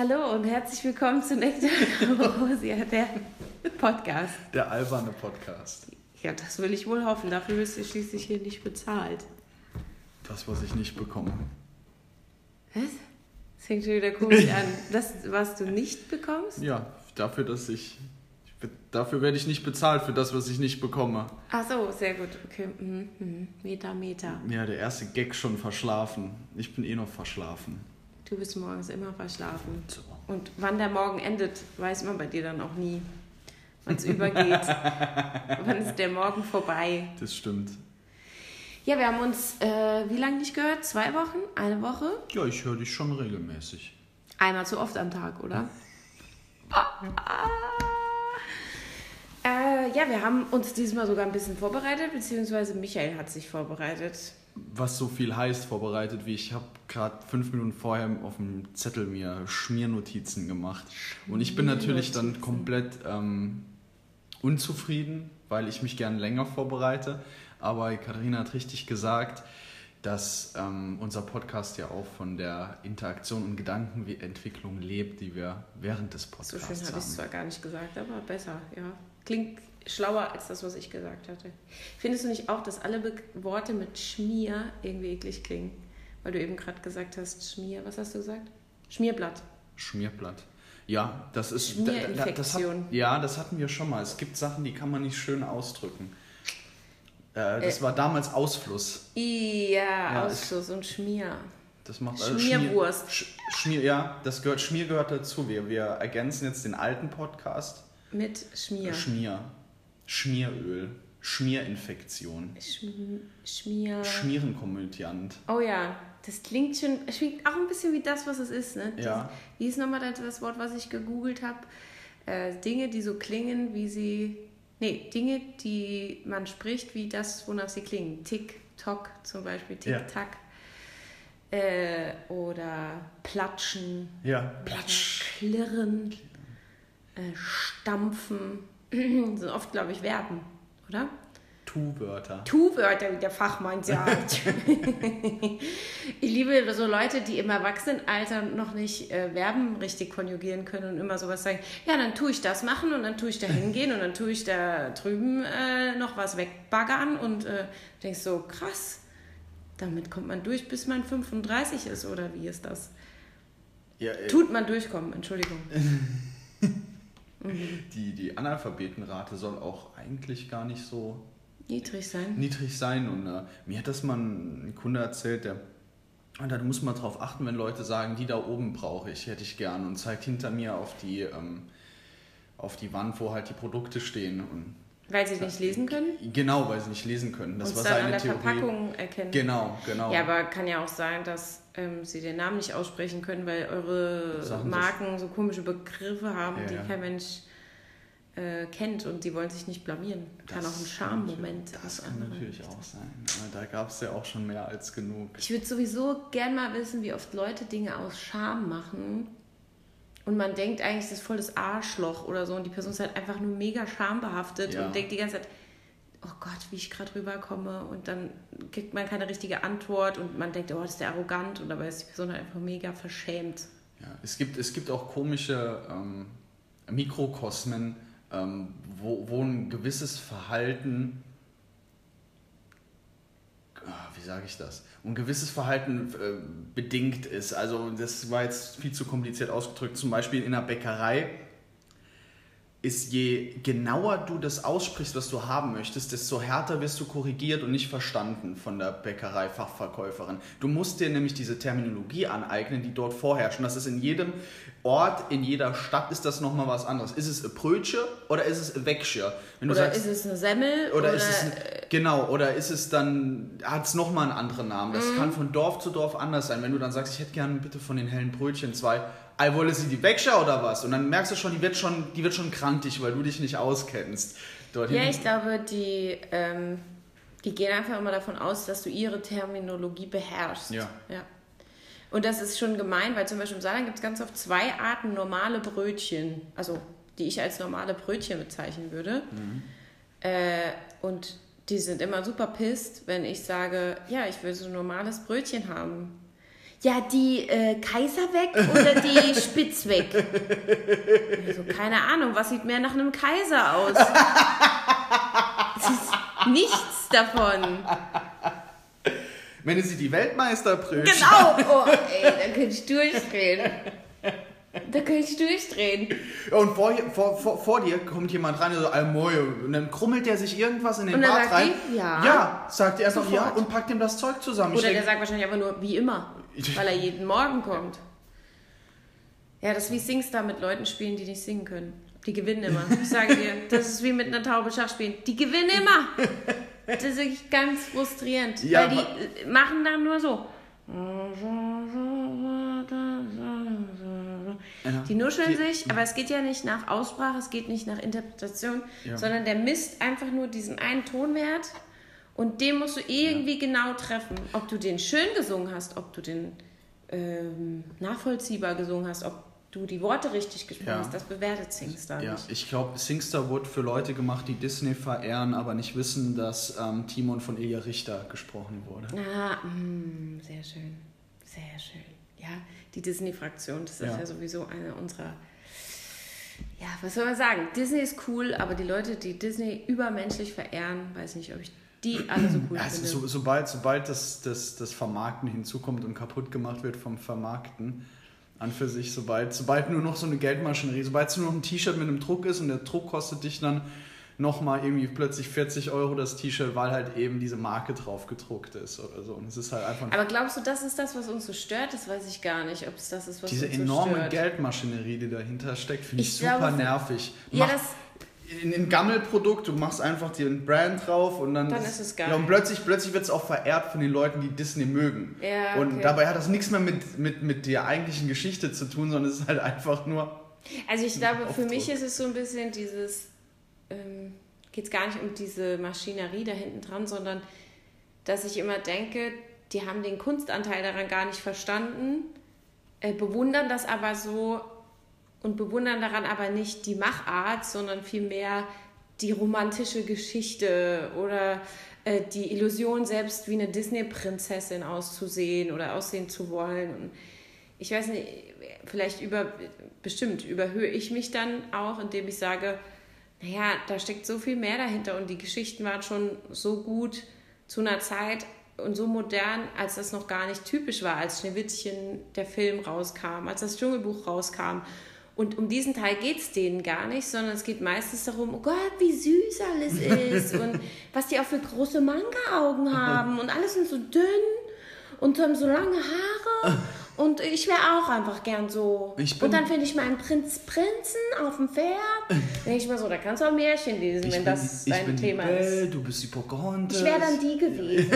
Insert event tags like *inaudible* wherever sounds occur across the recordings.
Hallo und herzlich willkommen zu Nektar Rosia, der Podcast. Der alberne Podcast. Ja, das will ich wohl hoffen. Dafür wirst du schließlich hier nicht bezahlt. Das, was ich nicht bekomme. Was? Das fängt schon wieder komisch an. Das, was du nicht bekommst? Ja, dafür, dass ich. Dafür werde ich nicht bezahlt für das, was ich nicht bekomme. Ach so, sehr gut. Okay. Mhm. mhm. Meter, Meter. Ja, der erste Gag schon verschlafen. Ich bin eh noch verschlafen. Du bist morgens immer verschlafen. So. Und wann der Morgen endet, weiß man bei dir dann auch nie. Wann es übergeht. *laughs* wann ist der Morgen vorbei. Das stimmt. Ja, wir haben uns äh, wie lange nicht gehört? Zwei Wochen? Eine Woche? Ja, ich höre dich schon regelmäßig. Einmal zu oft am Tag, oder? ah, ah. Äh, ja, wir haben uns diesmal sogar ein bisschen vorbereitet, beziehungsweise Michael hat sich vorbereitet was so viel heißt, vorbereitet, wie ich habe gerade fünf Minuten vorher auf dem Zettel mir Schmiernotizen gemacht. Und ich bin natürlich dann komplett ähm, unzufrieden, weil ich mich gern länger vorbereite. Aber Katharina hat richtig gesagt, dass ähm, unser Podcast ja auch von der Interaktion und Gedankenentwicklung lebt, die wir während des Podcasts haben. So schön habe ich es zwar gar nicht gesagt, aber besser, ja. Klingt schlauer als das, was ich gesagt hatte. Findest du nicht auch, dass alle Be Worte mit Schmier irgendwie eklig klingen? Weil du eben gerade gesagt hast, Schmier, was hast du gesagt? Schmierblatt. Schmierblatt. Ja, das ist. Schmierinfektion. Das hat, ja, das hatten wir schon mal. Es gibt Sachen, die kann man nicht schön ausdrücken. Äh, das äh, war damals Ausfluss. Ja, ja Ausfluss und Schmier. Das macht also Schmierwurst. Schmier, Schmier, ja, das gehört, Schmier gehört dazu. Wir, wir ergänzen jetzt den alten Podcast. Mit Schmier. Schmier. Schmieröl, Schmierinfektion. Schmier. Schmierenkomödiant. Oh ja, das klingt schon, klingt auch ein bisschen wie das, was es ist, ne? Ja. wie ist nochmal das Wort, was ich gegoogelt habe? Äh, Dinge, die so klingen, wie sie. Nee, Dinge, die man spricht, wie das, wonach sie klingen. Tick, Tock zum Beispiel, Tick, ja. Tack. Äh, oder Platschen. Ja, Platsch. Klirren. Äh, stampfen. *clears throat* sind oft, glaube ich, Verben, oder? Tu-Wörter. Tu-Wörter, wie der Fachmann sagt. *laughs* ich liebe so Leute, die im Erwachsenenalter noch nicht äh, Verben richtig konjugieren können und immer sowas sagen, ja, dann tue ich das machen und dann tue ich da hingehen und dann tue ich da drüben äh, noch was wegbaggern und äh, denkst so, krass, damit kommt man durch, bis man 35 ist, oder wie ist das? Ja, äh, Tut man durchkommen, Entschuldigung. *laughs* Mhm. Die, die Analphabetenrate soll auch eigentlich gar nicht so niedrig sein. Niedrig sein. Und äh, mir hat das mal ein Kunde erzählt, der und da muss man darauf achten, wenn Leute sagen, die da oben brauche ich, hätte ich gern und zeigt hinter mir auf die, ähm, auf die Wand, wo halt die Produkte stehen. Und weil sie nicht lesen können? Genau, weil sie nicht lesen können. Das und war dann seine an der Theorie. Verpackung erkennen. Genau, genau. Ja, aber kann ja auch sein, dass ähm, sie den Namen nicht aussprechen können, weil eure Sachen Marken so komische Begriffe haben, ja, die ja. kein Mensch äh, kennt und die wollen sich nicht blamieren. Das kann auch ein Charme-Moment Das kann natürlich auch sein. Da gab es ja auch schon mehr als genug. Ich würde sowieso gern mal wissen, wie oft Leute Dinge aus Scham machen und man denkt eigentlich, das ist voll das Arschloch oder so und die Person ist halt einfach nur mega schambehaftet ja. und denkt die ganze Zeit, oh Gott, wie ich gerade rüberkomme und dann kriegt man keine richtige Antwort und man denkt, oh, das ist der arrogant und dabei ist die Person halt einfach mega verschämt. Ja, es gibt, es gibt auch komische ähm, Mikrokosmen, ähm, wo, wo ein gewisses Verhalten, wie sage ich das, ein gewisses Verhalten äh, bedingt ist. Also das war jetzt viel zu kompliziert ausgedrückt. Zum Beispiel in einer Bäckerei ist je genauer du das aussprichst, was du haben möchtest, desto härter wirst du korrigiert und nicht verstanden von der Bäckerei-Fachverkäuferin. Du musst dir nämlich diese Terminologie aneignen, die dort vorherrscht. Und das ist in jedem Ort, in jeder Stadt ist das nochmal was anderes. Ist es ein Brötchen oder ist es ein Wäckchen? oder sagst, ist es eine Semmel? Oder, oder ist es ein, genau, oder ist es dann, hat es nochmal einen anderen Namen. Das mhm. kann von Dorf zu Dorf anders sein. Wenn du dann sagst, ich hätte gerne bitte von den hellen Brötchen zwei, Ey, wolle sie die wegschauen oder was? Und dann merkst du schon, die wird schon, die wird schon krantig, weil du dich nicht auskennst. Dorthin. Ja, ich glaube, die, ähm, die gehen einfach immer davon aus, dass du ihre Terminologie beherrschst. Ja. ja. Und das ist schon gemein, weil zum Beispiel im Saarland gibt es ganz oft zwei Arten normale Brötchen, also die ich als normale Brötchen bezeichnen würde. Mhm. Äh, und die sind immer super pisst, wenn ich sage, ja, ich will so ein normales Brötchen haben ja, die äh, Kaiser weg oder die *laughs* Spitz weg? Also, keine Ahnung, was sieht mehr nach einem Kaiser aus? Es ist nichts davon. Wenn sie die Weltmeisterbrötchen. Genau, *laughs* oh, ey, da könnte ich durchdrehen. Da könnte ich durchdrehen. Und vor, vor, vor, vor dir kommt jemand rein so, Almoyo. Und dann krummelt der sich irgendwas in den Und dann Bart sagt rein. die, ja. Ja, sagt er erst noch ja und packt ihm das Zeug zusammen. Ich Oder der denk, sagt wahrscheinlich einfach nur, wie immer, weil er jeden Morgen kommt. Ja, das ist wie Singstar mit Leuten spielen, die nicht singen können. Die gewinnen immer. *laughs* Ich sage dir, das ist wie mit einer Taube Schach spielen. Die gewinnen immer. Das ist wirklich ganz frustrierend. Ja, weil die machen dann nur so. Ja. Die nuscheln Die- sich, aber es geht ja nicht nach Aussprache, es geht nicht nach Interpretation, Ja. sondern der misst einfach nur diesen einen Tonwert und den musst du irgendwie genau treffen. Ob du den schön gesungen hast, ob du den ähm, nachvollziehbar gesungen hast, ob du die Worte richtig gesprochen Ja. hast, das bewertet Singstar Ja, nicht. ich glaube, Singstar wurde für Leute gemacht, die Disney verehren, aber nicht wissen, dass ähm, Timon von Ilja Richter gesprochen wurde. Ah, mh, sehr schön. Sehr schön. Ja, die Disney-Fraktion, das ist Ja. ja. sowieso eine unserer. Ja, was soll man sagen? Disney ist cool, aber die Leute, die Disney übermenschlich verehren, weiß nicht, ob ich die alle so cool Also, finde. so, sobald sobald das, das, das Vermarkten hinzukommt und kaputt gemacht wird vom Vermarkten, an für sich, sobald, sobald nur noch so eine Geldmaschinerie, sobald es nur noch ein T-Shirt mit einem Druck ist und der Druck kostet dich dann nochmal irgendwie plötzlich 40 Euro das T-Shirt, weil halt eben diese Marke drauf gedruckt ist oder so. Und es ist halt einfach aber glaubst du, das ist das, was uns so stört? Das weiß ich gar nicht, ob es das ist, was diese uns so enorme stört. Geldmaschinerie, die dahinter steckt, finde ich, Ich super glaube, nervig. Ja, Mach- ein Gammelprodukt, du machst einfach den Brand drauf und dann, Dann ist es geil. Ja, und plötzlich, plötzlich wird es auch verehrt von den Leuten, die Disney mögen. Ja, Und okay. dabei hat das nichts mehr mit, mit, mit der eigentlichen Geschichte zu tun, sondern es ist halt einfach nur. Also ich glaube, für mich ist es so ein bisschen dieses, ähm, geht es gar nicht um diese Maschinerie da hinten dran, sondern dass ich immer denke, die haben den Kunstanteil daran gar nicht verstanden, äh, bewundern das aber so und bewundern daran aber nicht die Machart, sondern vielmehr die romantische Geschichte oder äh, die Illusion, selbst wie eine Disney-Prinzessin auszusehen oder aussehen zu wollen. Und ich weiß nicht, vielleicht über, bestimmt überhöhe ich mich dann auch, indem ich sage, naja, da steckt so viel mehr dahinter und die Geschichten waren schon so gut zu einer Zeit und so modern, als das noch gar nicht typisch war, als Schneewittchen der Film rauskam, als das Dschungelbuch rauskam. Und um diesen Teil geht es denen gar nicht, sondern es geht meistens darum, oh Gott, wie süß alles ist und *laughs* was die auch für große Manga-Augen haben und alles sind so dünn und haben so lange Haare. *laughs* Und ich wäre auch einfach gern so. Ich und dann finde ich meinen Prinz Prinzen auf dem Pferd. *laughs* Denke ich mal so, da kannst du auch Märchen lesen, wenn bin, das ich dein Thema Belle, ist. du bist die Pocahontas. Ich wäre dann die gewesen.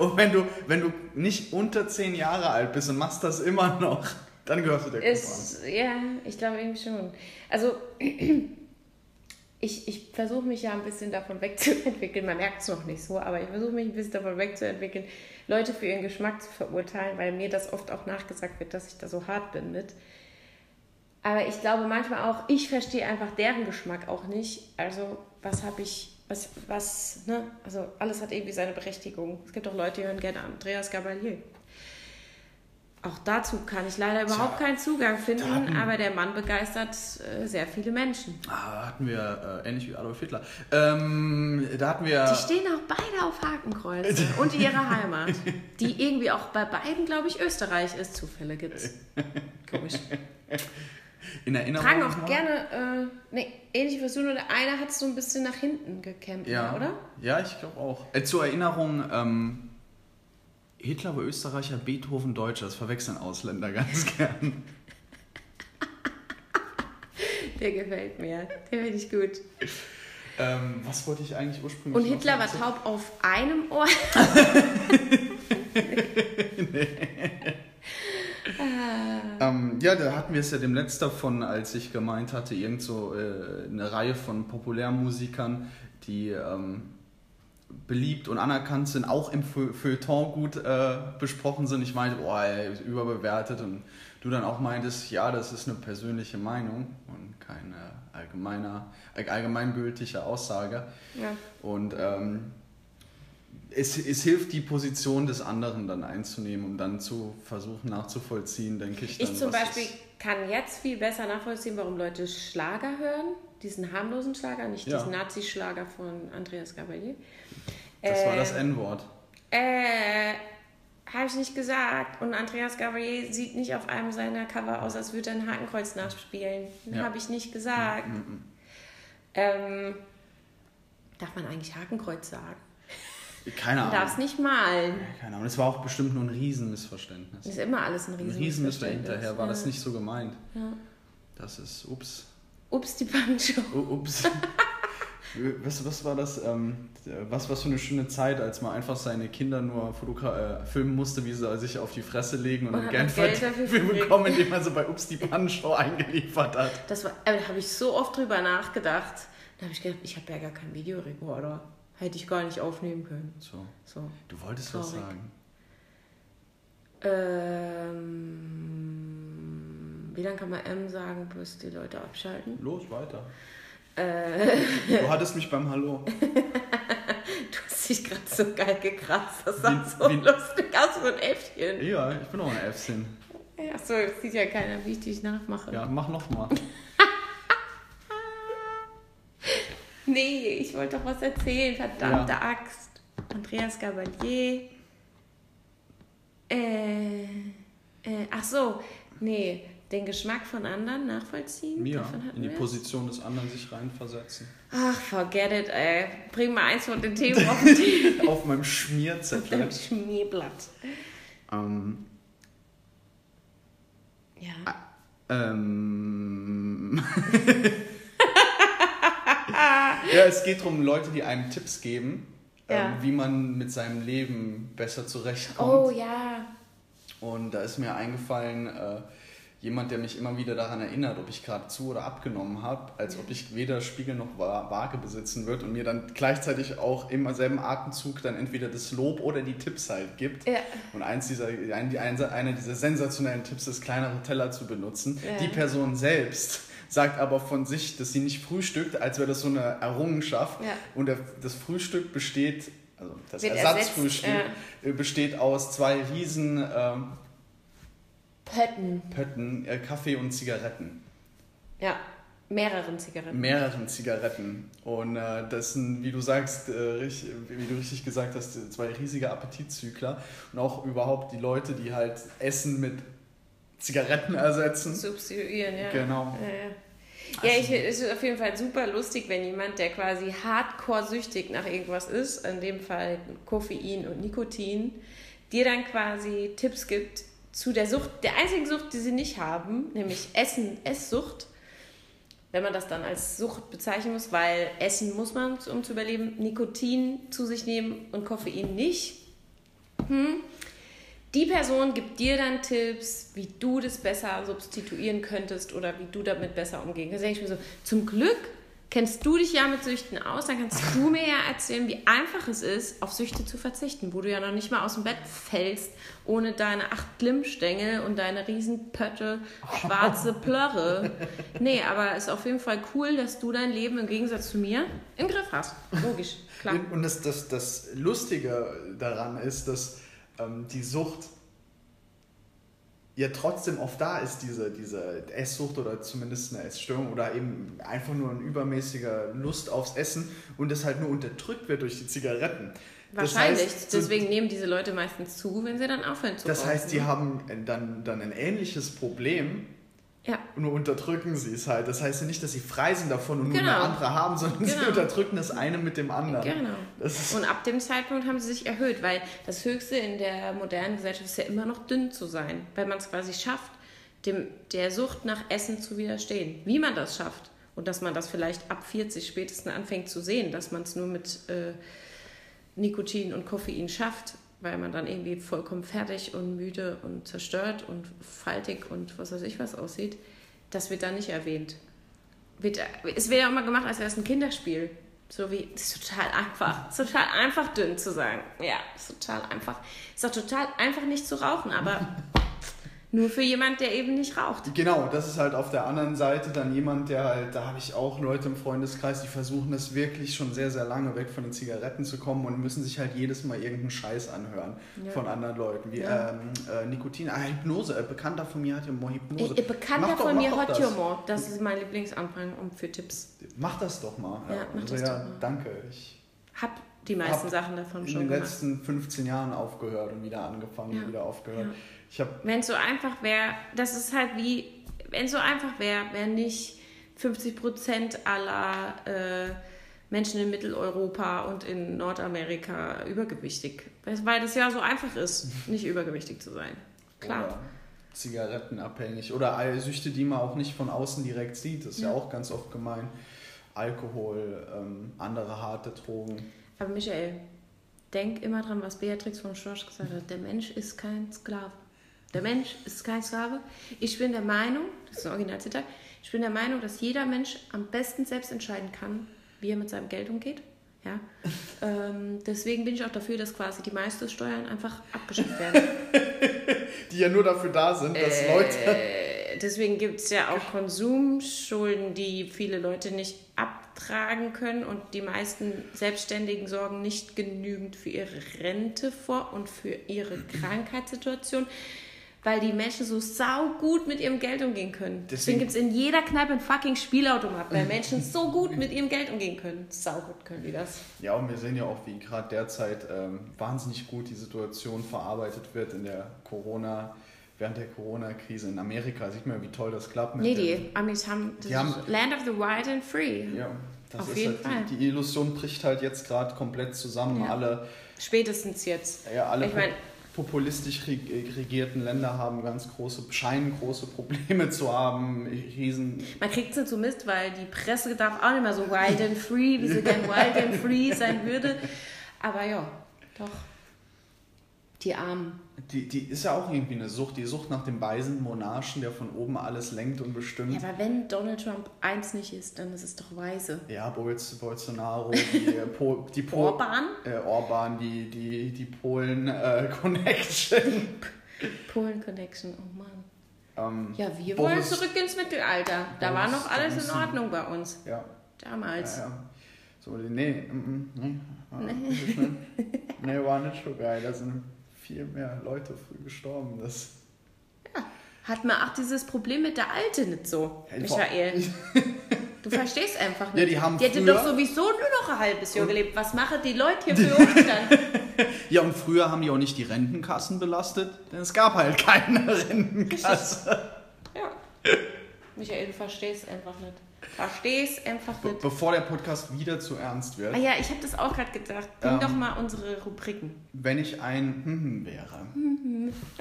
Und wenn du, wenn du nicht unter 10 Jahre alt bist und machst das immer noch, dann gehörst du der Gruppe an. Ist, ja, ich glaube irgendwie schon. Also, ich, ich versuche mich ja ein bisschen davon wegzuentwickeln. Man merkt es noch nicht so, aber ich versuche mich ein bisschen davon wegzuentwickeln, Leute für ihren Geschmack zu verurteilen, weil mir das oft auch nachgesagt wird, dass ich da so hart bin mit. Aber ich glaube manchmal auch, ich verstehe einfach deren Geschmack auch nicht. Also, was habe ich, was, was, ne? Also, alles hat irgendwie seine Berechtigung. Es gibt auch Leute, die hören gerne Andreas Gabalier. Auch dazu kann ich leider überhaupt Tja, keinen Zugang finden, hatten- aber der Mann begeistert äh, sehr viele Menschen. Ah, hatten wir, äh, ähnlich wie Adolf Hitler. Ähm, da hatten wir. Die stehen auch beide auf Hakenkreuze *laughs* und ihre Heimat, die irgendwie auch bei beiden, glaube ich, Österreich ist. Zufälle gibt's. Komisch. in Erinnerung. Tragen auch gerne, äh, nee, ähnlich wie du, nur der eine hat so ein bisschen nach hinten gekämpft, Ja, oder? Ja, ich glaube auch. Äh, zur Erinnerung, ähm, Hitler war Österreicher, Beethoven Deutscher. Das verwechseln Ausländer ganz *laughs* gern. Der gefällt mir. Der finde ich gut. Ähm, was wollte ich eigentlich ursprünglich Und Hitler war taub auf einem Ohr. *laughs* Ähm, ja, da hatten wir es ja dem Letzt davon, als ich gemeint hatte, irgend so äh, eine Reihe von Populärmusikern, die ähm, beliebt und anerkannt sind, auch im Feu- Feuilleton gut äh, besprochen sind. Ich meinte, boah, ey, überbewertet und du dann auch meintest, ja, das ist eine persönliche Meinung und keine allgemeiner, allgemeingültige Aussage. Ja. Und ähm, es, es hilft, die Position des anderen dann einzunehmen, um dann zu versuchen nachzuvollziehen, denke ich. Dann, Ich zum Beispiel kann jetzt viel besser nachvollziehen, warum Leute Schlager hören. Diesen harmlosen Schlager, nicht Ja. diesen Nazi-Schlager von Andreas Gabalier. Das war das Äh, N-Wort. Äh, habe ich nicht gesagt. Und Andreas Gabalier sieht nicht auf einem seiner Cover aus, als würde er ein Hakenkreuz nachspielen. Ja. Habe ich nicht gesagt. Ähm, darf man eigentlich Hakenkreuz sagen? Keine Man darf es Ahnung. nicht malen. Keine Ahnung. Es war auch bestimmt nur ein Riesenmissverständnis. Das ist immer alles ein Ein Riesen. Riesen ist dahinterher, war ja. das nicht so gemeint. Ja. Das ist, ups. Ups, die Pancho. Ups. Was, was war das? Ähm, was, was für eine schöne Zeit, als man einfach seine Kinder nur fotogra äh, filmen musste, wie sie sich auf die Fresse legen und Und dann Geld, Geld dafür bekommen, indem man sie bei Ups die Panschau eingeliefert hat. Das war, äh, da habe ich so oft drüber nachgedacht. Da habe ich gedacht, ich habe ja gar keinen Videorekorder. Hätte ich gar nicht aufnehmen können. So, So. du wolltest was Traurig. sagen. Ähm, wie lange kann man M sagen, bis die Leute abschalten? Los, weiter. Äh, Du hattest mich beim Hallo. *laughs* du hast dich gerade so geil gekratzt. Das sah Wie- so wie- lustig aus, so ein Äffchen. Ja, ich bin auch ein Äffchen. Achso, jetzt sieht ja keiner, wie ich dich nachmache. Ja, mach nochmal. *laughs* Nee, ich wollte doch was erzählen, verdammte Axt. Andreas Gabalier. Äh, äh, ach so, nee, den Geschmack von anderen nachvollziehen. Ja, in die wir. Position des anderen sich reinversetzen. Ach, forget it, ey. Bring mal eins von den Themen auf den *laughs* Auf meinem Schmierzettel. Schmierblatt. ähm, Ja. Ähm. *laughs* ja, es geht darum, Leute, die einem Tipps geben, Ja. ähm, wie man mit seinem Leben besser zurechtkommt. Oh ja. Und da ist mir eingefallen, äh, jemand, der mich immer wieder daran erinnert, ob ich gerade zu oder abgenommen habe, als ob ich weder Spiegel noch Wa- Waage besitzen wird und mir dann gleichzeitig auch im selben Atemzug dann entweder das Lob oder die Tipps halt gibt. Ja. Und eins dieser, ein, einer dieser sensationellen Tipps ist, kleinere Teller zu benutzen. Ja. Die Person selbst sagt aber von sich, dass sie nicht frühstückt, als wäre das so eine Errungenschaft. Ja. Und der, das Frühstück besteht, also das Wird Ersatzfrühstück, ersetzt, äh, besteht aus zwei riesen ähm, Pötten. Pötten, äh, Kaffee und Zigaretten. Ja. Mehreren Zigaretten. Mehreren Zigaretten. Und äh, das sind, wie du sagst, äh, richtig, wie du richtig gesagt hast, zwei riesige Appetitzügler. Und auch überhaupt die Leute, die halt Essen mit Zigaretten ersetzen. Substituieren, ja. Genau. Ja, ja. Ja, ich, es ist auf jeden Fall super lustig, wenn jemand, der quasi hardcore süchtig nach irgendwas ist, in dem Fall Koffein und Nikotin, dir dann quasi Tipps gibt zu der Sucht, der einzigen Sucht, die sie nicht haben, nämlich Essen, Esssucht. Wenn man das dann als Sucht bezeichnen muss, weil Essen muss man, um zu überleben, Nikotin zu sich nehmen und Koffein nicht. Hm. Die Person gibt dir dann Tipps, wie du das besser substituieren könntest oder wie du damit besser umgehen kannst. Da denke ich mir so, zum Glück kennst du dich ja mit Süchten aus, dann kannst du mir ja erzählen, wie einfach es ist, auf Süchte zu verzichten, wo du ja noch nicht mal aus dem Bett fällst, ohne deine acht Glimmstängel und deine riesen Pötte, schwarze Plörre. Nee, aber es ist auf jeden Fall cool, dass du dein Leben im Gegensatz zu mir im Griff hast. Logisch, klar. Und das, das, das Lustige daran ist, dass ähm, die Sucht ja trotzdem oft da ist, diese, diese Esssucht oder zumindest eine Essstörung oder eben einfach nur ein übermäßiger Lust aufs Essen und das halt nur unterdrückt wird durch die Zigaretten. Das Wahrscheinlich. heißt, so- Deswegen nehmen diese Leute meistens zu, wenn sie dann aufhören zu Das rauchen, heißt, die ne? haben dann, dann ein ähnliches Problem, Ja, nur unterdrücken sie es halt. Das heißt ja nicht, dass sie frei sind davon und nur Genau. eine andere haben, sondern sie Genau. unterdrücken das eine mit dem anderen. genau. Und ab dem Zeitpunkt haben sie sich erhöht, weil das Höchste in der modernen Gesellschaft ist ja immer noch dünn zu sein, weil man es quasi schafft, dem, der Sucht nach Essen zu widerstehen. Wie man das schafft und dass man das vielleicht ab 40 spätestens anfängt zu sehen, dass man es nur mit äh, Nikotin und Koffein schafft, weil man dann irgendwie vollkommen fertig und müde und zerstört und faltig und was weiß ich was aussieht, das wird da nicht erwähnt. Es wird ja immer gemacht, als wäre es ein Kinderspiel. So wie, das ist total einfach. Es ist total einfach, dünn zu sein. Ja, ist total einfach. Ist auch total einfach, nicht zu rauchen, aber *laughs* Nur für jemand, der eben nicht raucht. Genau, das ist halt auf der anderen Seite dann jemand, der halt, da habe ich auch Leute im Freundeskreis, die versuchen das wirklich schon sehr, sehr lange weg von den Zigaretten zu kommen und müssen sich halt jedes Mal irgendeinen Scheiß anhören Ja. von anderen Leuten. Wie Ja. ähm, äh, Nikotin, ah, Hypnose, ein Bekannter von mir hat ja mal Hypnose. Ein Bekannter Mach doch- von mir hat das. Humor. Das ist mein Lieblingsanfang um für Tipps. Mach das doch mal. Ja, mach also, das ja, doch mal. danke. Ich Hab die meisten Sachen davon in schon den gemacht. letzten 15 Jahren aufgehört und wieder angefangen Ja. und wieder aufgehört. Ja. Ich Wenn es so einfach wäre, das ist halt wie, wenn es so einfach wäre, wären nicht 50 Prozent aller äh, Menschen in Mitteleuropa und in Nordamerika übergewichtig. Weil das ja so einfach ist, *laughs* nicht übergewichtig zu sein. Klar. Oder zigarettenabhängig oder Süchte, die man auch nicht von außen direkt sieht. Das ist ja, Ja. auch ganz oft gemein. Alkohol, ähm, andere harte Drogen. Aber Michael, denk immer dran, was Beatrix von Storch gesagt hat. Der Mensch ist kein Sklave. Der Mensch ist kein Sklave. Ich bin der Meinung, das ist ein Originalzitat, ich bin der Meinung, dass jeder Mensch am besten selbst entscheiden kann, wie er mit seinem Geld umgeht. Ja? *laughs* ähm, deswegen bin ich auch dafür, dass quasi die meisten Steuern einfach abgeschafft werden. *laughs* Die ja nur dafür da sind, dass Leute. Deswegen gibt es ja auch Konsumschulden, die viele Leute nicht abtragen können und die meisten Selbstständigen sorgen nicht genügend für ihre Rente vor und für ihre Krankheitssituation, weil die Menschen so saugut mit ihrem Geld umgehen können. Deswegen- Deswegen gibt es in jeder Kneipe ein fucking Spielautomat, weil Menschen so gut mit ihrem Geld umgehen können. Saugut können die das. Ja, und wir sehen ja auch, wie gerade derzeit ähm, wahnsinnig gut die Situation verarbeitet wird in der Corona, während der Corona-Krise in Amerika. Sieht man, wie toll das klappt Nee, die Amis haben, das haben- Land of the Wild and Free. Ja, das Auf ist jeden halt, Fall. Die, die Illusion bricht halt jetzt gerade komplett zusammen. Ja. Alle, Spätestens jetzt. ja, alle Ich mein- populistisch reg- regierten Länder haben ganz große, scheinen große Probleme zu haben. Riesen. Man kriegt es nicht so Mist, weil die Presse darf auch nicht mehr so wild and free, wie sie gern wild and free sein würde. Aber ja, doch. Die Armen. Die, die ist ja auch irgendwie eine Sucht, die Sucht nach dem weisen Monarchen, der von oben alles lenkt und bestimmt. Ja, aber wenn Donald Trump eins nicht ist, dann ist es doch weise. Ja, Bolz, Bolsonaro, die, äh, po, die po, Orban? Äh, Orban, die, die, die Polen-Connection. *laughs* Polen Connection, oh Mann. ähm, Ja, wir Boris- wollen zurück ins Mittelalter. Da war Boris noch alles in Johnson. Ordnung bei uns. ja, Damals. ja, ja. So, nee, mm, mm, nee, war *laughs* nee, war nicht so geil. Sind viel mehr Leute früh gestorben. Das, Hat man auch dieses Problem mit der Alte nicht so, Ja, die Michael. *laughs* Du verstehst einfach nicht. Ja, die haben hätte früher- doch sowieso nur noch ein halbes Jahr gelebt. Was machen die Leute hier für *laughs* uns dann? ja, und früher haben die auch nicht die Rentenkassen belastet, denn es gab halt keine *laughs* Rentenkasse. Ja. Michael, du verstehst einfach nicht. Verstehst einfach Be nicht. bevor der Podcast wieder zu ernst wird, Ah ja, ich habe das auch gerade gedacht. Bring Ähm. doch mal unsere Rubriken. wenn ich ein hm wäre.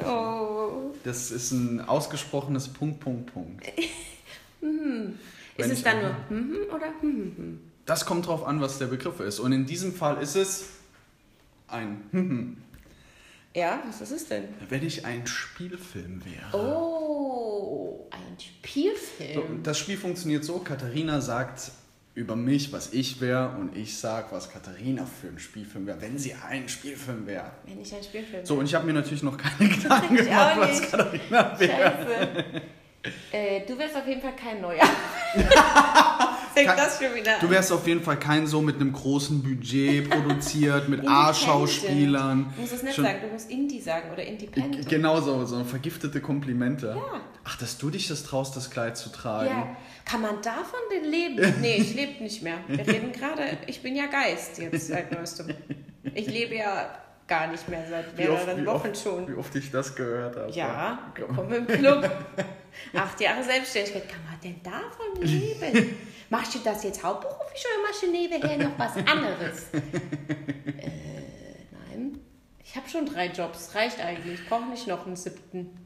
Oh. Das ist ein ausgesprochenes Punkt, Punkt, Punkt. *laughs* Ist Wenn es dann nur hm hm oder hm hm hm? Das kommt drauf an, was der Begriff ist. Und in diesem Fall ist es ein hm, Ja, was ist es denn? wenn ich ein Spielfilm wäre. Oh, ein So, Spielfilm. das Spiel funktioniert so, Katharina sagt über mich, was ich wäre, und ich sag, was Katharina für ein Spielfilm wäre, wenn sie ein Spielfilm wäre. Wenn ich ein Spielfilm So, und ich habe mir natürlich noch keine *laughs* Gedanken gemacht, was. Katharina wäre. Scheiße. äh, du wärst auf jeden Fall kein Neuer. *laughs* Fängt Kein- das schon wieder Du an. wärst auf jeden Fall kein so mit einem großen Budget produziert, mit. *laughs* A-Schauspielern. Du musst es nicht Schon- sagen, du musst Indie sagen oder Independent. Genau so, so vergiftete Komplimente. Ja. Ach, dass du dich das traust, das Kleid zu tragen. Ja, kann man davon denn leben? *laughs* Nee, ich lebe nicht mehr. Wir reden gerade, ich bin ja Geist jetzt seit neuestem. Ich lebe ja gar nicht mehr seit mehreren Wochen oft, schon. wie oft ich das gehört habe. Ja, Komm. im Club. Acht Jahre Selbstständigkeit. Kann man denn davon *laughs* leben? Machst du das jetzt hauptberuflich oder machst du nebenher noch was anderes? *laughs* äh, nein. Ich habe schon drei Jobs. Reicht eigentlich. Ich brauche nicht noch einen siebten.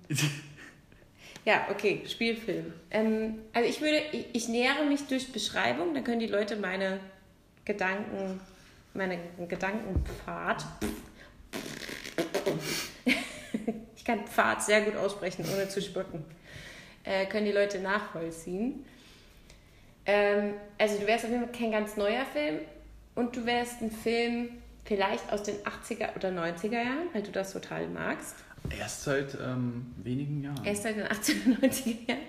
Ja, okay, Spielfilm. Ähm, also ich würde, ich, ich nähere mich durch Beschreibung, dann können die Leute meine Gedanken, meine Gedankenpfad. *laughs* ich kann Pfad sehr gut aussprechen, ohne zu spucken. Äh, können die Leute nachvollziehen. Ähm, also du wärst auf jeden Fall kein ganz neuer Film und du wärst ein Film vielleicht aus den 80er oder 90er Jahren, weil du das total magst. Erst seit ähm, wenigen Jahren. Erst seit den 80er, 90er Jahren.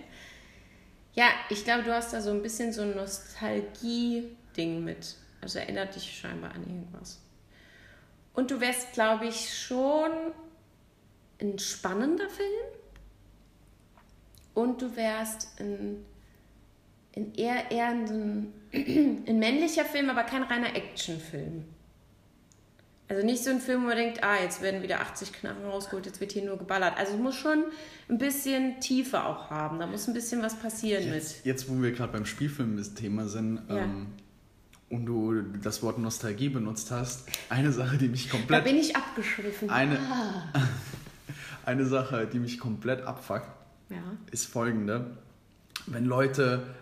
Ja, ich glaube, du hast da so ein bisschen so ein Nostalgie-Ding mit. Also erinnert dich scheinbar an irgendwas. Und du wärst, glaube ich, schon ein spannender Film. Und du wärst ein, ein eher, eher ein, ein *clears throat* männlicher Film, aber kein reiner Actionfilm. Also nicht so ein Film, wo man denkt, ah, jetzt werden wieder 80 Knarren rausgeholt, jetzt wird hier nur geballert. Also es muss schon ein bisschen Tiefe auch haben. Da muss ein bisschen was passieren Jetzt, mit. jetzt wo wir gerade beim Spielfilm-Thema sind Ja. ähm, und du das Wort Nostalgie benutzt hast, eine Sache, die mich Da komplett bin ich abgeschwiffen. Eine- Ah. *laughs* eine Sache, die mich komplett abfuckt, Ja. ist folgende. Wenn Leute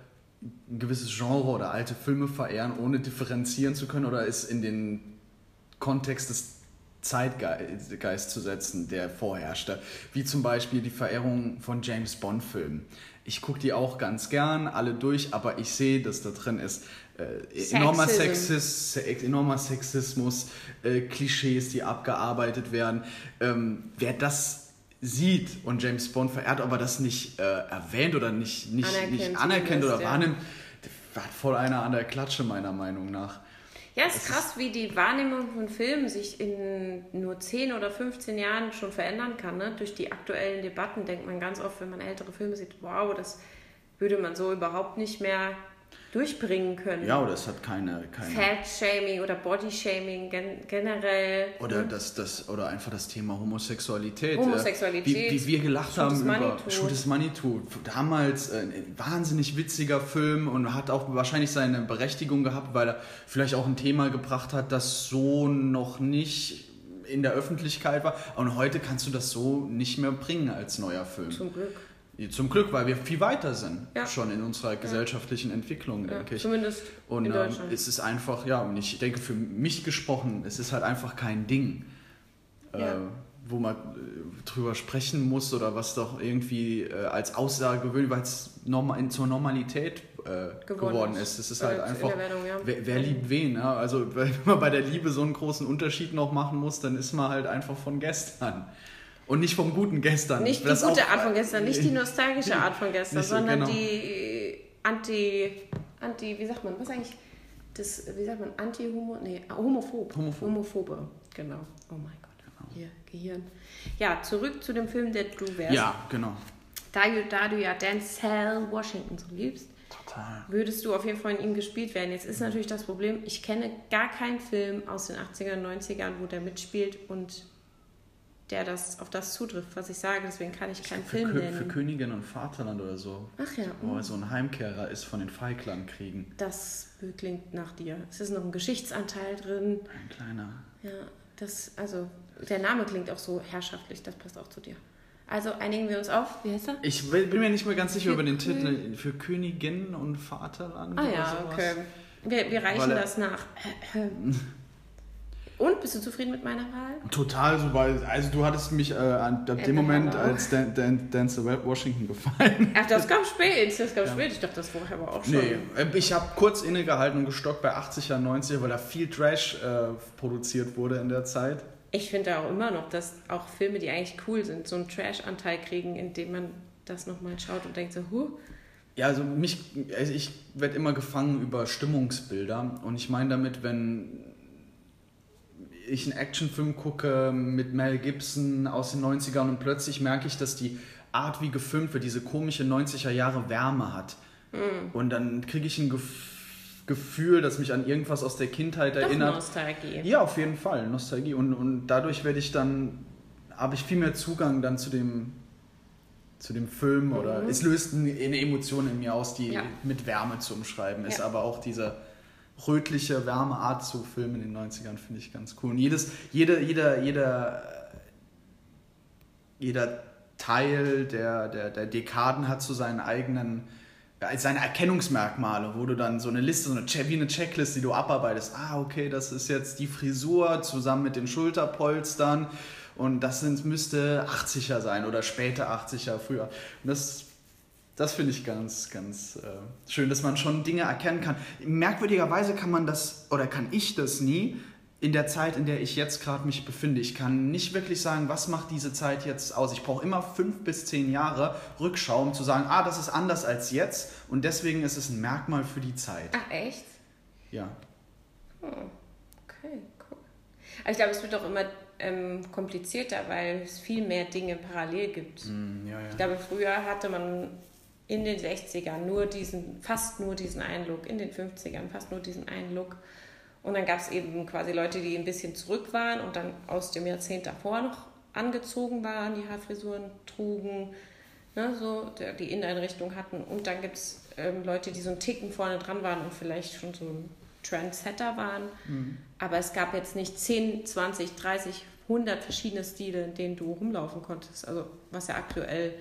ein gewisses Genre oder alte Filme verehren, ohne differenzieren zu können oder es in den Kontext des Zeitgeist zu setzen, der vorherrschte. Wie zum Beispiel die Verehrung von James Bond-Filmen. Ich gucke die auch ganz gern, alle durch, aber ich sehe, dass da drin ist äh, enormer. Sexis, Sex, enormer Sexismus, äh, Klischees, die abgearbeitet werden. Ähm, wer das sieht und James Bond verehrt, aber das nicht äh, erwähnt oder nicht, nicht, Anerkennt nicht anerkennt oder ja. wahrnimmt, hat voll einer an der Klatsche, meiner Meinung nach. Ja, es ist krass, wie die Wahrnehmung von Filmen sich in nur 10 oder 15 Jahren schon verändern kann. Ne? Durch die aktuellen Debatten denkt man ganz oft, wenn man ältere Filme sieht, wow, das würde man so überhaupt nicht mehr durchbringen können. Ja, oder es hat keine. keine Fat-Shaming oder Body-Shaming gen generell. oder, ne? das, das, oder einfach das Thema Homosexualität. Homosexualität, Wie, wie wir gelacht Shoot haben über. Shoot Manitou. Damals äh, ein wahnsinnig witziger Film und hat auch wahrscheinlich seine Berechtigung gehabt, weil er vielleicht auch ein Thema gebracht hat, das so noch nicht in der Öffentlichkeit war. Und heute kannst du das so nicht mehr bringen als neuer Film. Zum Glück. Zum Glück, weil wir viel weiter sind Ja. schon in unserer gesellschaftlichen Entwicklung, Ja, denke ich. zumindest Und in ähm, Deutschland. es ist einfach, ja, und ich denke für mich gesprochen, es ist halt einfach kein Ding, äh, wo man äh, drüber sprechen muss oder was doch irgendwie äh, als Aussage gewöhnt, weil es norma in, zur Normalität äh, Geworden geworden ist. Es ist halt in einfach, Werdung, ja. wer, wer liebt wen? Ja? Also *laughs* wenn man bei der Liebe so einen großen Unterschied noch machen muss, dann ist man halt einfach von gestern. Und nicht vom guten Gestern. Nicht die Das gute auch- Art von gestern, nicht die *laughs* nostalgische Art von gestern, so, sondern genau. die Anti, Anti, wie sagt man, was eigentlich, das, wie sagt man, Anti-Homo, nee, homophob. Homophob. Homophobe, genau. Oh mein Gott, hier, Gehirn. Ja, zurück zu dem Film, der du wärst. Ja, genau. Da, du- da du ja Denzel Washington so liebst, Total. würdest du auf jeden Fall in ihm gespielt werden. Jetzt ist natürlich das Problem, ich kenne gar keinen Film aus den 80ern, 90ern, wo der mitspielt und der das auf das zutrifft, was ich sage. Deswegen kann ich keinen Für, Film für nennen. Königin und Vaterland oder so. Ach ja, Wo er so ein Heimkehrer ist von den Falklandkriegen. das klingt nach dir. Es ist noch ein Geschichtsanteil drin. Ein kleiner. Ja, das, also der Name klingt auch so herrschaftlich, das passt auch zu dir. Also einigen wir uns auf. Wie heißt er? Ich bin mir nicht mehr ganz sicher Für über den Titel. Für Königin und Vaterland Ah ja, sowas. okay. Wir, wir reichen Weil das nach. *clears throat* *clears throat* Und bist du zufrieden mit meiner Wahl? Total super. Also du hattest mich äh, an ab Ja, dem Moment hallo. als Dan, Dan, Denzel Washington gefallen. Ach, das kam spät. Das kam spät. Ich dachte, das vorher aber auch schon. Nee, äh, ich habe kurz innegehalten und gestockt bei 80er, 90er, weil da viel Trash äh, produziert wurde in der Zeit. Ich finde auch immer noch, dass auch Filme, die eigentlich cool sind, so einen Trash-Anteil kriegen, indem man das nochmal schaut und denkt so, huh, Ja, also mich, also ich werde immer gefangen über Stimmungsbilder und ich meine damit, wenn ich einen Actionfilm gucke mit Mel Gibson aus den 90ern und plötzlich merke ich, dass die Art, wie gefilmt wird, diese komische 90er Jahre Wärme hat. Und dann kriege ich ein Gef Gefühl, das mich an irgendwas aus der Kindheit doch erinnert. Nostalgie. Ja, auf jeden Fall, Nostalgie. Und, und dadurch werde ich dann, habe ich viel mehr Zugang dann zu dem, zu dem Film oder es löst eine Emotion in mir aus, die Mhm. Ja. mit Wärme zu umschreiben ist. Ja. Aber auch diese rötliche, warme Art zu filmen in den 90ern finde ich ganz cool. Und jedes, jeder, jeder, jeder, jeder Teil der, der, der Dekaden hat so seinen eigenen seine Erkennungsmerkmale, wo du dann so eine Liste, so eine, wie eine Checkliste, die du abarbeitest. Ah, okay, das ist jetzt die Frisur zusammen mit den Schulterpolstern und das sind, müsste 80er sein oder später 80er, früher. Und das, das finde ich ganz, ganz äh, schön, dass man schon Dinge erkennen kann. Merkwürdigerweise kann man das, oder kann ich das nie, in der Zeit, in der ich jetzt gerade mich befinde. Ich kann nicht wirklich sagen, was macht diese Zeit jetzt aus. Ich brauche immer fünf bis zehn Jahre Rückschau, um zu sagen, ah, das ist anders als jetzt und deswegen ist es ein Merkmal für die Zeit. Ach, echt? Ja. Oh, okay, cool. Aber ich glaube, es wird auch immer ähm, komplizierter, weil es viel mehr Dinge parallel gibt. Mm, ja, ja. Ich glaube, früher hatte man in den 60ern nur diesen, fast nur diesen einen Look, in den 50ern fast nur diesen einen Look. Und dann gab es eben quasi Leute, die ein bisschen zurück waren und dann aus dem Jahrzehnt davor noch angezogen waren, die Haarfrisuren trugen, ne, so die Inneneinrichtung hatten. Und dann gibt es ähm, Leute, die so einen Ticken vorne dran waren und vielleicht schon so ein Trendsetter waren. Mhm. Aber es gab jetzt nicht 10, 20, 30, 100 verschiedene Stile, in denen du rumlaufen konntest. Also was ja aktuell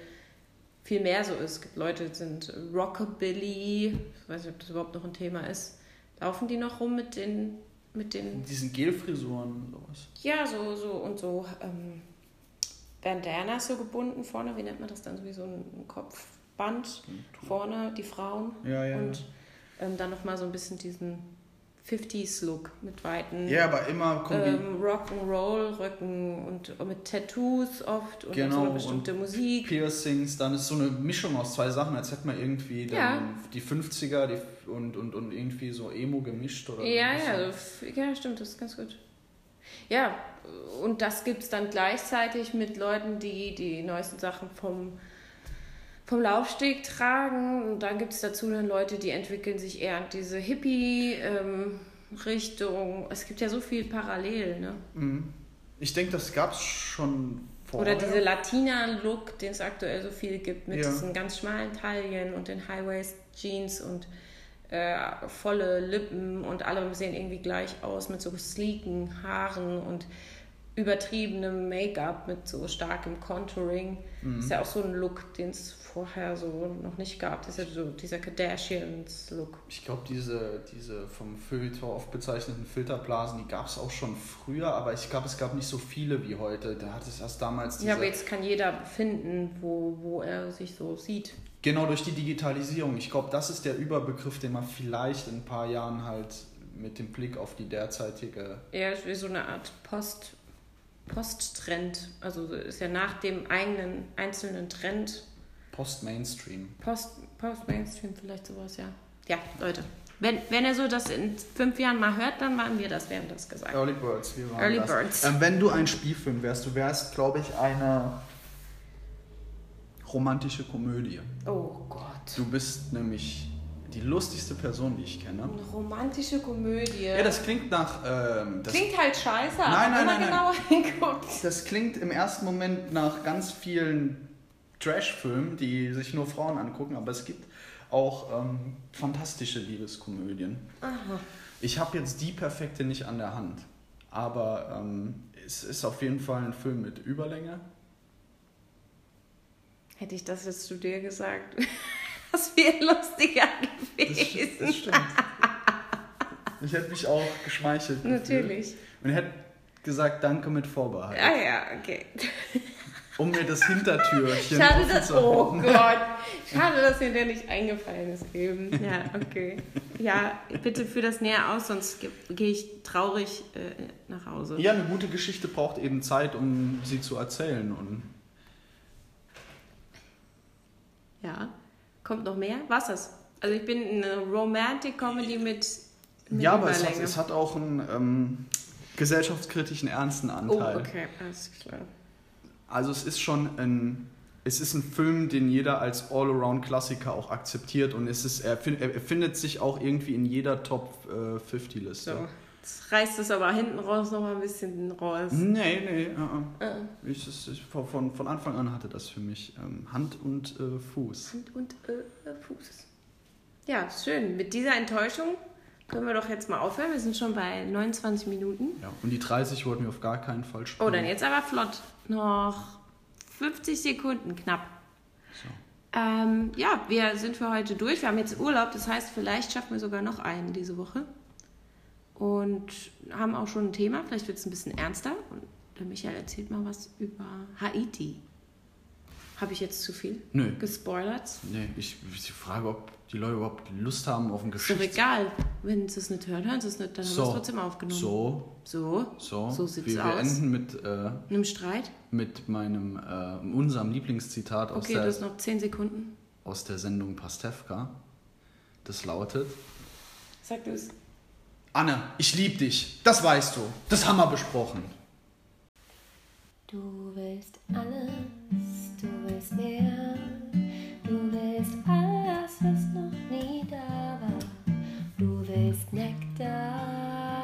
viel mehr so ist. Es gibt Leute, die sind Rockabilly, ich weiß nicht, ob das überhaupt noch ein Thema ist. Laufen die noch rum mit den mit den Diesen Gelfrisuren und sowas. ja so so und so ähm, Bandanas so gebunden vorne wie nennt man das dann so wie so ein Kopfband vorne die Frauen Ja, ja. und ähm, dann noch mal so ein bisschen diesen 50s Look mit weiten ja, aber immer kombi ähm, Rock'n'Roll Rücken und mit Tattoos oft und Genau, so eine bestimmte und Musik Piercings, dann ist so eine Mischung aus zwei Sachen, als hätte man irgendwie dann Ja. die 50er die, und, und, und irgendwie so Emo gemischt oder Ja, so. ja, so ja, stimmt, das ist ganz gut. Ja, und das gibt es dann gleichzeitig mit Leuten, die die neuesten Sachen vom, vom Laufsteg tragen. Und dann gibt es dazu dann Leute, die entwickeln sich eher in diese Hippie-Richtung. es gibt ja so viel parallel, ne? Mhm. Ich denke, das gab es schon vorher. Oder diese Latina-Look, den es aktuell so viel gibt, mit Ja. diesen ganz schmalen Taillen und den High-Waist-Jeans und äh, volle Lippen und alle sehen irgendwie gleich aus mit so sleeken Haaren und übertriebenem Make-up mit so starkem Contouring. Mhm. Ist ja auch so ein Look, den es vorher so noch nicht gab. Das ist ja so dieser Kardashians-Look. Ich glaube, diese, diese vom Feuilleton oft bezeichneten Filterblasen, die gab es auch schon früher, aber ich glaube, es gab nicht so viele wie heute. Da hat es erst damals diese, Ja, aber jetzt kann jeder finden, wo, wo er sich so sieht. Genau durch die Digitalisierung. Ich glaube, das ist der Überbegriff, den man vielleicht in ein paar Jahren halt mit dem Blick auf die derzeitige. Ja, so eine Art Post, Posttrend. Also ist ja nach dem eigenen einzelnen Trend Post-Mainstream. Post, Post-Mainstream vielleicht sowas, ja. Ja, Leute. Wenn, wenn ihr so das in fünf Jahren mal hört, dann waren wir das, wir haben das gesagt. Early Birds, wie waren Early das? Birds. Ähm, wenn du ein Spielfilm wärst, du wärst, glaube ich, eine romantische Komödie. Oh Gott. Du bist nämlich die lustigste Person, die ich kenne. Eine romantische Komödie. Ja, das klingt nach. Ähm, das, Klingt halt scheiße, Nein, aber nein, wenn man nein, genauer *laughs* hinguckt. das klingt im ersten Moment nach ganz vielen Trash-Filmen, die sich nur Frauen angucken, aber es gibt auch ähm, fantastische Liebeskomödien. Aha. Ich habe jetzt die perfekte nicht an der Hand, aber ähm, es ist auf jeden Fall ein Film mit Überlänge. Hätte ich das jetzt zu dir gesagt, *laughs* das wäre lustiger Das, gewesen. st- das stimmt. Ich hätte mich auch geschmeichelt. gefühlt. Natürlich. Und ich hätte gesagt, danke mit Vorbehalt. Ah ja, okay. Um mir das Hintertürchen Schade, offen dass. zu Oh halten. Gott. Schade, dass mir der nicht eingefallen ist eben. Ja, okay. Ja, bitte führ das näher aus, sonst ge- gehe ich traurig äh, nach Hause. Ja, eine gute Geschichte braucht eben Zeit, um sie zu erzählen. Und Ja. Kommt noch mehr? Was ist? Also ich bin eine Romantic Comedy mit, mit ja, aber es hat, es hat auch einen ähm, gesellschaftskritischen, ernsten Anteil. Oh, okay, alles klar. Also es ist schon ein, es ist ein Film, den jeder als All-Around-Klassiker auch akzeptiert und es ist, er, fin- er findet sich auch irgendwie in jeder Top äh, 50-Liste. So. Jetzt reißt es aber hinten raus noch mal ein bisschen raus. Nee, nee, uh, Äh, ich, ich, ich, von, von Anfang an hatte das für mich ähm, Hand und äh, Fuß. Hand und äh, Fuß. Ja, schön. Mit dieser Enttäuschung können wir doch jetzt mal aufhören. Wir sind schon bei 29 Minuten. Ja, und die 30 wollten wir auf gar keinen Fall spielen. Oh, dann jetzt aber flott. Noch 50 Sekunden knapp. So. Ähm, ja, wir sind für heute durch. Wir haben jetzt Urlaub, das heißt, vielleicht schaffen wir sogar noch einen diese Woche. Und haben auch schon ein Thema. Vielleicht wird es ein bisschen ernster. Und der Michael erzählt mal was über Haiti. Habe ich jetzt zu viel Nö. gespoilert? Nee, ich, ich frage, ob die Leute überhaupt Lust haben auf ein Ist doch Geschichts... egal. Wenn sie es nicht hören, hören sie es nicht, dann haben wir es trotzdem aufgenommen. So, So? so. So wir, wir aus. enden mit, äh, Einem Streit? mit meinem, äh, unserem Lieblingszitat aus, Okay, der, du hast noch 10 Sekunden. aus der Sendung Pastewka. Das lautet... Sag du es. Anne, ich lieb dich. Das weißt du. Das haben wir besprochen. Du willst alles, du willst mehr. Du willst alles, was noch nie da war. Du willst Nektar